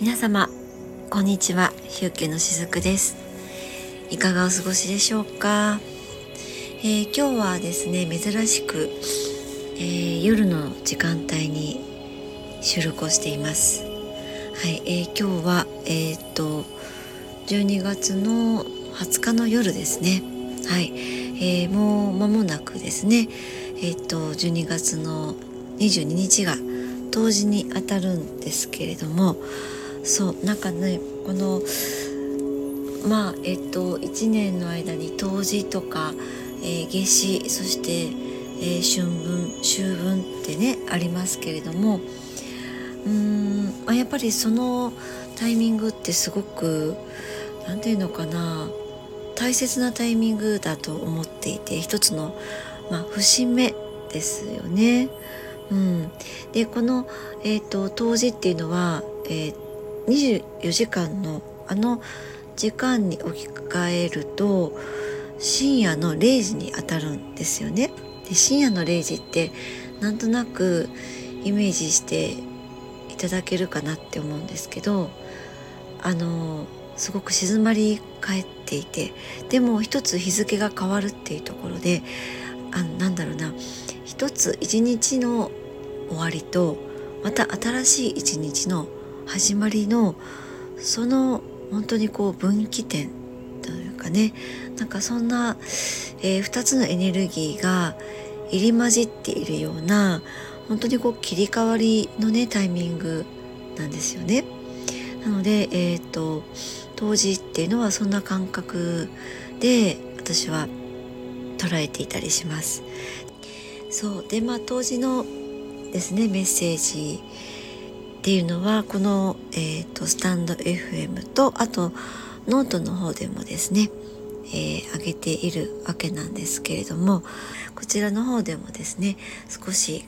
皆様こんにちは。ヒューケのしずくです。いかがお過ごしでしょうか、えー、今日はですね珍しく、えー、夜の時間帯に収録をしています。はい、えー、今日はえっと12月の20日の夜ですね。はい、えもう間もなくですね。えっと12月の22日が冬至にあたるんですけれどもそうなんかねこのまあえっと1年の間に冬至とか、えー、夏至そして、えー、春分秋分ってねありますけれどもうーん、まあ、やっぱりそのタイミングってすごく何て言うのかな大切なタイミングだと思っていて一つの、まあ、節目ですよね。うん、でこの、えーと、冬至っていうのは、えー24時間のあの時間に置き換えると深夜の0時にあたるんですよね。で深夜の0時ってなんとなくイメージしていただけるかなって思うんですけどあのすごく静まり返っていてでも一つ日付が変わるっていうところであなんだろうな一つ一日の終わりとまた新しい一日の始まりのその本当にこう分岐点というかねなんかそんな、えー、2つのエネルギーが入り混じっているような本当にこう切り替わりのねタイミングなんですよね。なので、えーと、当時っていうのはそんな感覚で私は捉えていたりします。そうでまあ当時のですねメッセージっていうのはこの、えーと、スタンド FM とあとノートの方でもですね、えー、上げているわけなんですけれどもこちらの方でもですね少し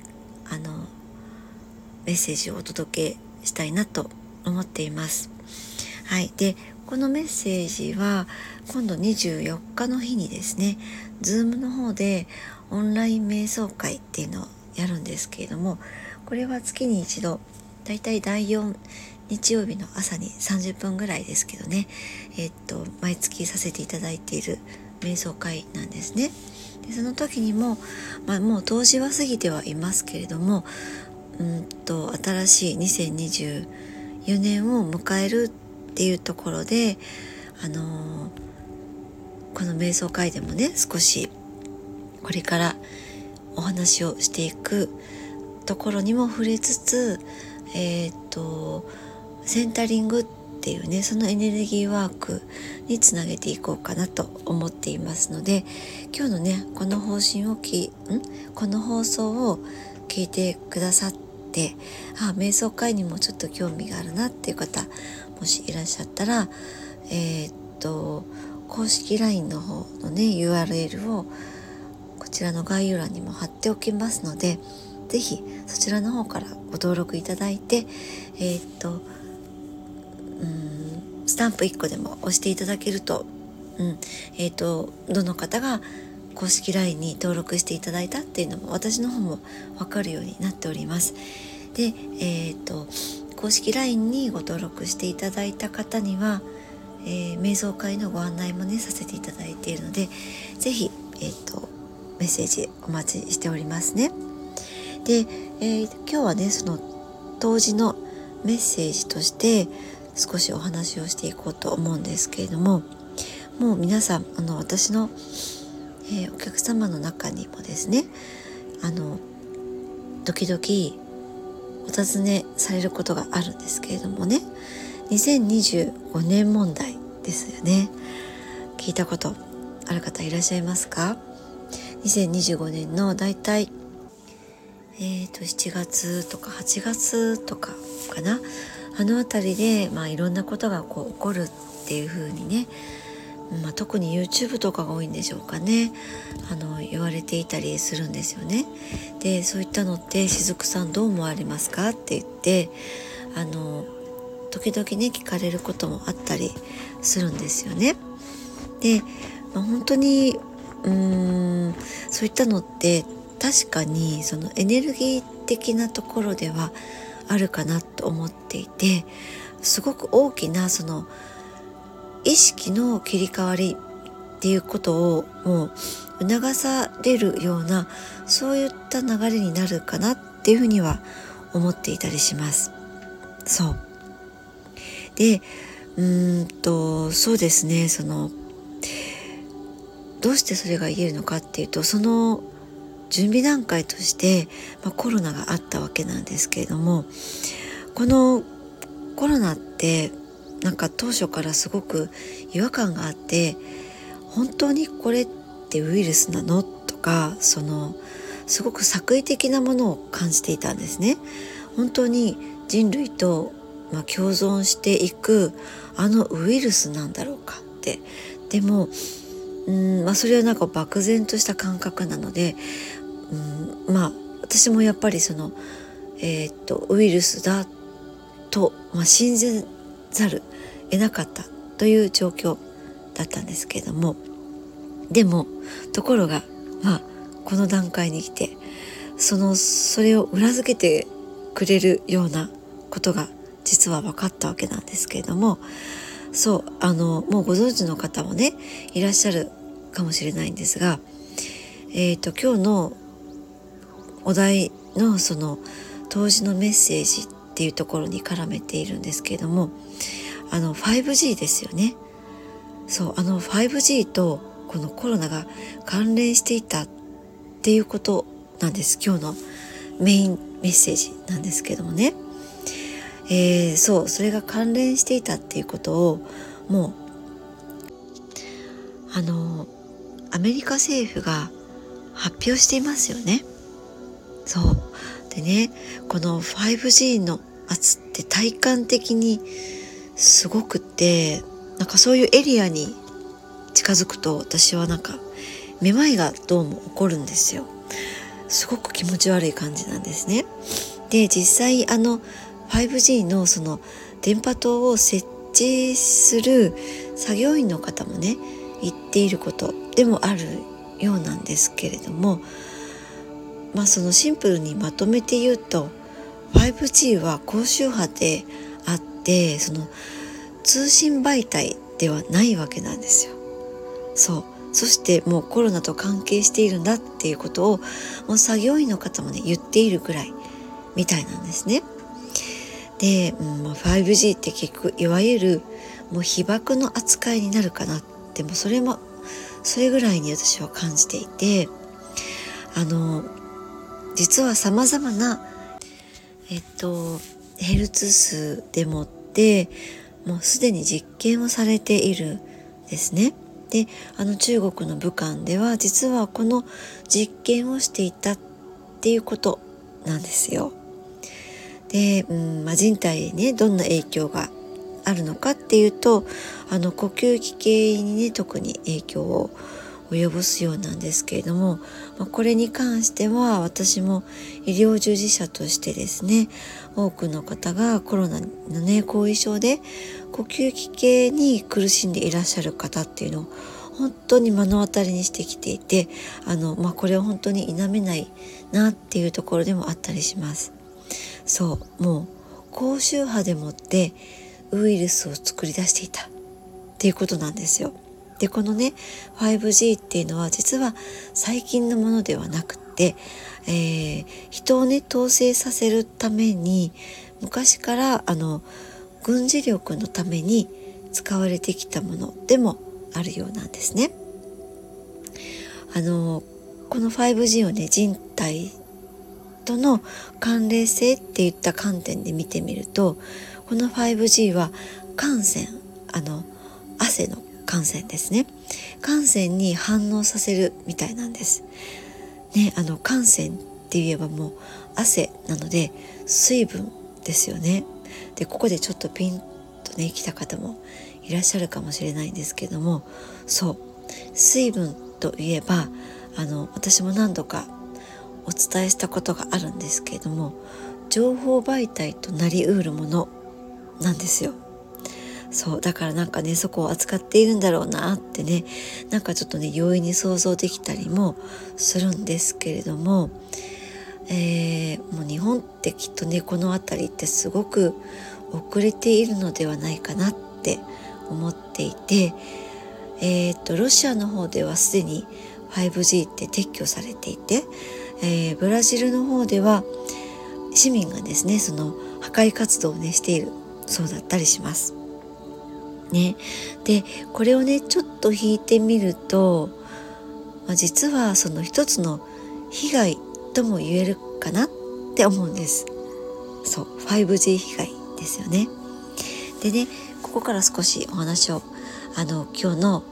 あのメッセージをお届けしたいなと思っています。はい、でこのメッセージは今度24日の日にですね Zoom の方でオンライン瞑想会っていうのをやるんですけれどもこれは月に一度だいたい第4日曜日の朝に30分ぐらいですけどね、え、っと毎月させていただいている瞑想会なんですね。でその時にも、まあ、もう当時は過ぎてはいますけれどもうんと新しい2024年を迎えるっていうところで、あのー、この瞑想会でもね少しこれからお話をしていくところにも触れつつえっ、とセンタリングっていうねそのエネルギーワークにつなげていこうかなと思っていますので今日のねこの方針をきん？この放送を聞いてくださってあ瞑想会にもちょっと興味があるなっていう方もしいらっしゃったらえっ、と公式 LINE の方のね URL をこちらの概要欄にも貼っておきますので是非そちらの方からご登録いただいてえー、っとうんスタンプ1個でも押していただけると,、うんえー、っとどの方が公式 LINE に登録していただいたっていうのも私の方も分かるようになっております。で、えー、っと公式 LINE にご登録していただいた方には、えー、瞑想会のご案内もねさせていただいているので是非、えーとメッセージお待ちしておりますね。で、えー、今日はねその当時のメッセージとして少しお話をしていこうと思うんですけれどももう皆さんあの私の、えー、お客様の中にもですねあの時々お尋ねされることがあるんですけれどもね2025年問題ですよね。聞いたことある方いらっしゃいますか？2025年のだいたいえーと、7月とか8月とかかな？あの辺りで、まあ、いろんなことがこう起こるっていう風にね、まあ、特に YouTube とかが多いんでしょうかねあの言われていたりするんですよね。でそういったのって「しずくさんどう思われますか?」って言ってあの時々ね聞かれることもあったりするんですよね。で、まあ、本当にうーんそういったのって確かにそのエネルギー的なところではあるかなと思っていてすごく大きなその意識の切り替わりっていうことをもう促されるようなそういった流れになるかなっていうふうには思っていたりします。そうでうんとそうですねそのどうしてそれが言えるのかっていうとその準備段階として、まあ、コロナがあったわけなんですけれどもこのコロナってなんか当初からすごく違和感があって本当にこれってウイルスなの？とかそのすごく作為的なものを感じていたんですね。本当に人類と、まあ、共存していくあのウイルスなんだろうかってでもうん、まあ、それはなんか漠然とした感覚なので、うん、まあ私もやっぱりその、えー、っとウイルスだと、まあ、信じざる得なかったという状況だったんですけれどもでもところがまあこの段階に来てそのそれを裏付けてくれるようなことが実は分かったわけなんですけれどもそうあのもうご存知の方もねいらっしゃるかもしれないんですが、えーと、今日のお題のその当時のメッセージっていうところに絡めているんですけれどもあの 5G ですよね。そうあの 5G とこのコロナが関連していたっていうことなんです。今日のメインメッセージなんですけどもね、えー、そうそれが関連していたっていうことをもうあのアメリカ政府が発表していますよね。そうでねこの 5G の圧って体感的にすごくてなんかそういうエリアに近づくと私はなんかめまいがどうも起こるんですよ。すごく気持ち悪い感じなんですね。で実際あの 5G のその電波塔を設置する作業員の方もね言っていることでもあるようなんですけれどもまあそのシンプルにまとめて言うと 5G は高周波であってその通信媒体ではないわけなんですよ。そうそしてもうコロナと関係しているんだっていうことをもう作業員の方もね言っているぐらいみたいなんですね。で、うん、5G って結局いわゆるもう被爆の扱いになるかなってもそれもそれぐらいに私は感じていてあの実はさまざまなえっとヘルツ数でもってもうすでに実験をされているんですね。であの中国の武漢では実はこの実験をしていたっていうことなんですよ。で、うんまあ、人体にねどんな影響があるのかっていうとあの呼吸器系にね特に影響を及ぼすようなんですけれども、まあ、これに関しては私も医療従事者としてですね多くの方がコロナのね後遺症で呼吸器系に苦しんでいらっしゃる方っていうのを本当に目の当たりにしてきていてあの、まあ、これは本当に否めないなっていうところでもあったりします。そうもう高周波でもってウイルスを作り出していたっていうことなんですよ。でこのね 5G っていうのは実は最近のものではなくて、えー、人をね統制させるために昔からあの軍事力のために使われてきたものでもあるようなんですね。あのこの 5G をね人体との関連性っていった観点で見てみるとこの 5G は汗腺あの汗の汗腺ですね汗腺に反応させるみたいなんです。ねあの汗腺って言えばもう汗なので水分ですよね。でここでちょっとピンとね来た方もいらっしゃるかもしれないんですけどもそう水分といえばあの私も何度かお伝えしたことがあるんですけれども情報媒体となりうるものなんですよ。そうだからなんかねそこを扱っているんだろうなってねなんかちょっとね容易に想像できたりもするんですけれども、えー、もう日本ってきっとねこの辺りってすごく遅れているのではないかなって思っていて、えー、っとロシアの方ではすでに 5G って撤去されていて、えー、ブラジルの方では市民がですねその破壊活動をねしているそうだったりします。ね、でこれをねちょっと引いてみると、まあ、実はその一つの被害とも言えるかなって思うんです。そう 5G 被害ですよね。でねここから少しお話をあの今日の、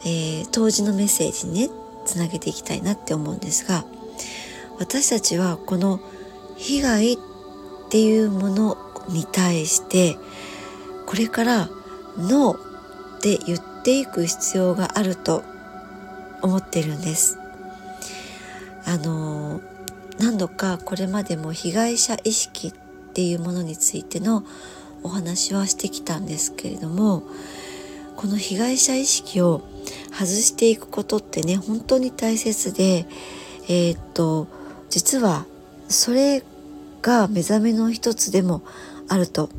えー、当時のメッセージにねつなげていきたいなって思うんですが私たちはこの被害っていうものに対してこれからノーって言っていく必要があると思ってるんです。あの何度かこれまでも被害者意識っていうものについてのお話はしてきたんですけれどもこの被害者意識を外していくことってね本当に大切でえー、っと実はそれが目覚めの一つでもあると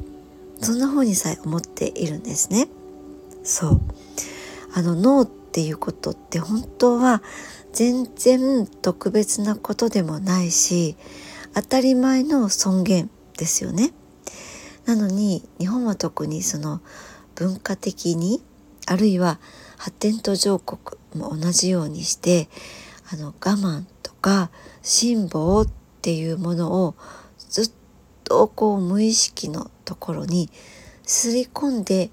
そんな風にさえ思っているんですね。そうあの脳っていうことって本当は全然特別なことでもないし当たり前の尊厳ですよね。なのに日本は特にその文化的にあるいは発展途上国も同じようにしてあの我慢とか辛抱っていうものをずっとこう無意識のところにすり込んで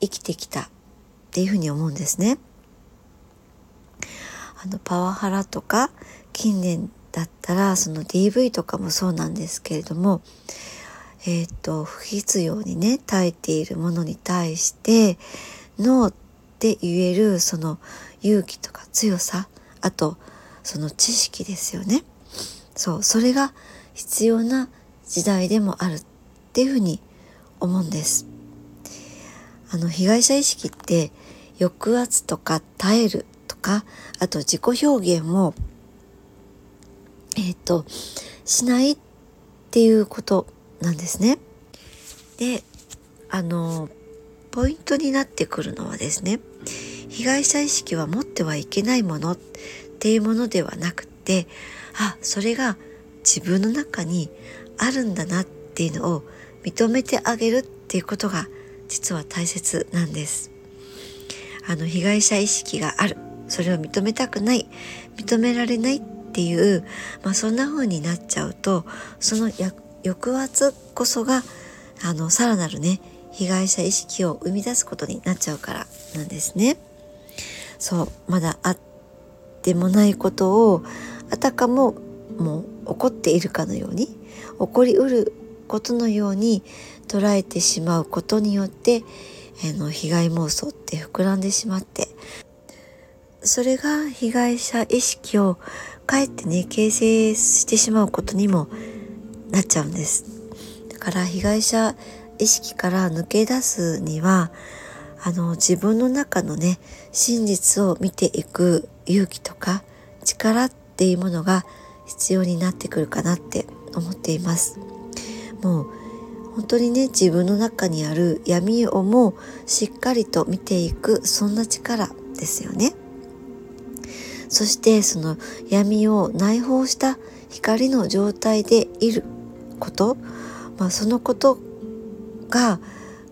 生きてきたっていうふうに思うんですね。あのパワハラとか近年だったらその DV とかもそうなんですけれどもえっ、ー、と不必要にね耐えているものに対してノーって言えるその勇気とか強さあとその知識ですよねそうそれが必要な時代でもあるっていうふうに思うんですあの被害者意識って抑圧とか耐えるとかあと自己表現をえっ、ー、としないっていうことなんですね。であのポイントになってくるのはですね被害者意識は持ってはいけないものっていうものではなくてあそれが自分の中にあるんだなっていうのを認めてあげるっていうことが実は大切なんです。あの被害者意識があるそれを認めたくない認められないっていう、まあ、そんな風になっちゃうとその抑圧こそがあのさらなるね被害者意識を生み出すことになっちゃうからなんですね。そうまだあってもないことをあたかももう起こっているかのように起こりうることのように捉えてしまうことによってあの被害妄想って膨らんでしまってそれが被害者意識をかえってね形成してしまうことにもなっちゃうんです。だから被害者意識から抜け出すにはあの自分の中のね真実を見ていく勇気とか力っていうものが必要になってくるかなって思っています。もう本当にね自分の中にある闇をもしっかりと見ていくそんな力ですよねそしてその闇を内包した光の状態でいること、まあ、そのことが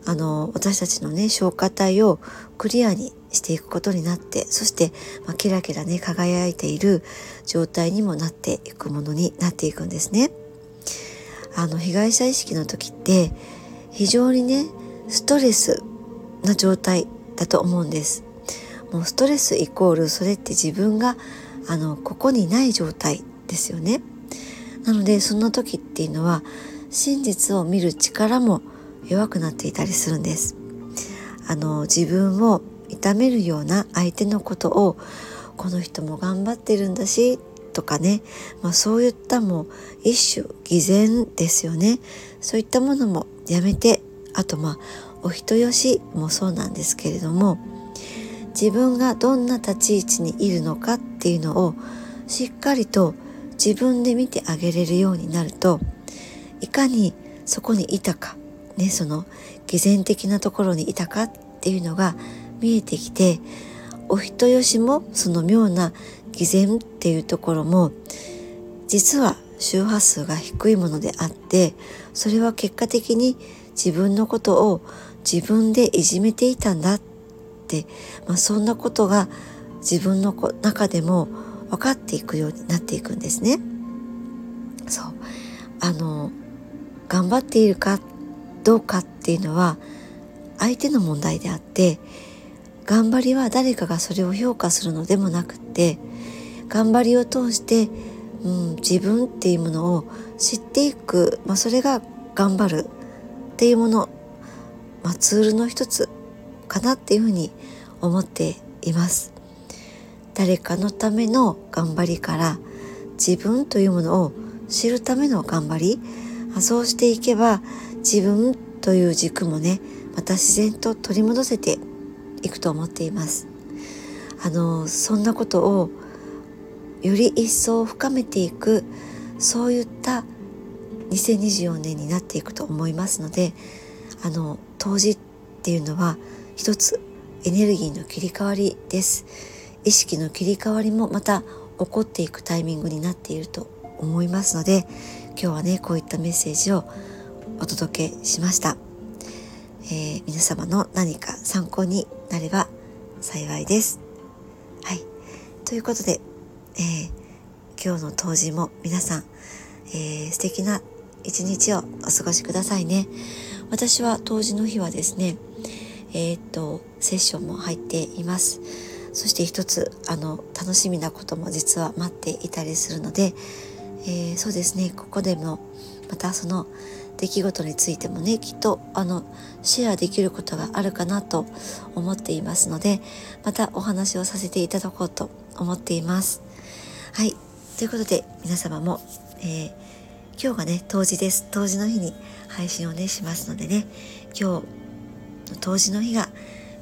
あの私たちのね消化体をクリアにしていくことになってそして、まあ、キラキラね輝いている状態にもなっていくものになっていくんですね。あの被害者意識の時って非常にねストレスな状態だと思うんです。もうストレスイコールそれって自分があのここにない状態ですよね。なのでそんな時っていうのは真実を見る力も弱くなっていたりするんです。あの自分を痛めるような相手のことをこの人も頑張ってるんだしとかね、まあ、そういったも一種偽善ですよね。そういったものもやめてあとまあお人よしもそうなんですけれども自分がどんな立ち位置にいるのかっていうのをしっかりと自分で見てあげれるようになるといかにそこにいたかねその偽善的なところにいたかっていうのが見えてきてお人よしもその妙な偽善っていうところも実は周波数が低いものであってそれは結果的に自分のことを自分でいじめていたんだって、まあ、そんなことが自分の中でも分かっていくようになっていくんですね。そうあの頑張っているかどうかっていうのは相手の問題であって頑張りは誰かがそれを評価するのでもなくって頑張りを通して、うん、自分っていうものを知っていく、まあ、それが頑張るっていうもの、まあ、ツールの一つかなっていうふうに思っています。誰かのための頑張りから自分というものを知るための頑張り。そうしていけば自分という軸もねまた自然と取り戻せていくと思っています。あのそんなことをより一層深めていくそういった2024年になっていくと思いますのであの当時っていうのは一つエネルギーの切り替わりです。意識の切り替わりもまた起こっていくタイミングになっていると思いますので今日はねこういったメッセージをお届けしました、えー、皆様の何か参考になれば幸いです。はい。ということで、えー、今日の当時も皆さん、えー、素敵な一日をお過ごしくださいね私は当時の日はですねえー、っとセッションも入っていますそして一つあの楽しみなことも実は待っていたりするので、えー、そうですねここでもまたその出来事についてもねきっとあのシェアできることがあるかなと思っていますのでまたお話をさせていただこうと思っています。はい。ということで、皆様も、えー、今日がね、冬至です。冬至の日に配信をね、しますのでね、今日、冬至の日が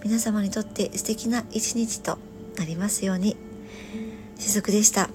皆様にとって素敵な一日となりますように。しずくでした。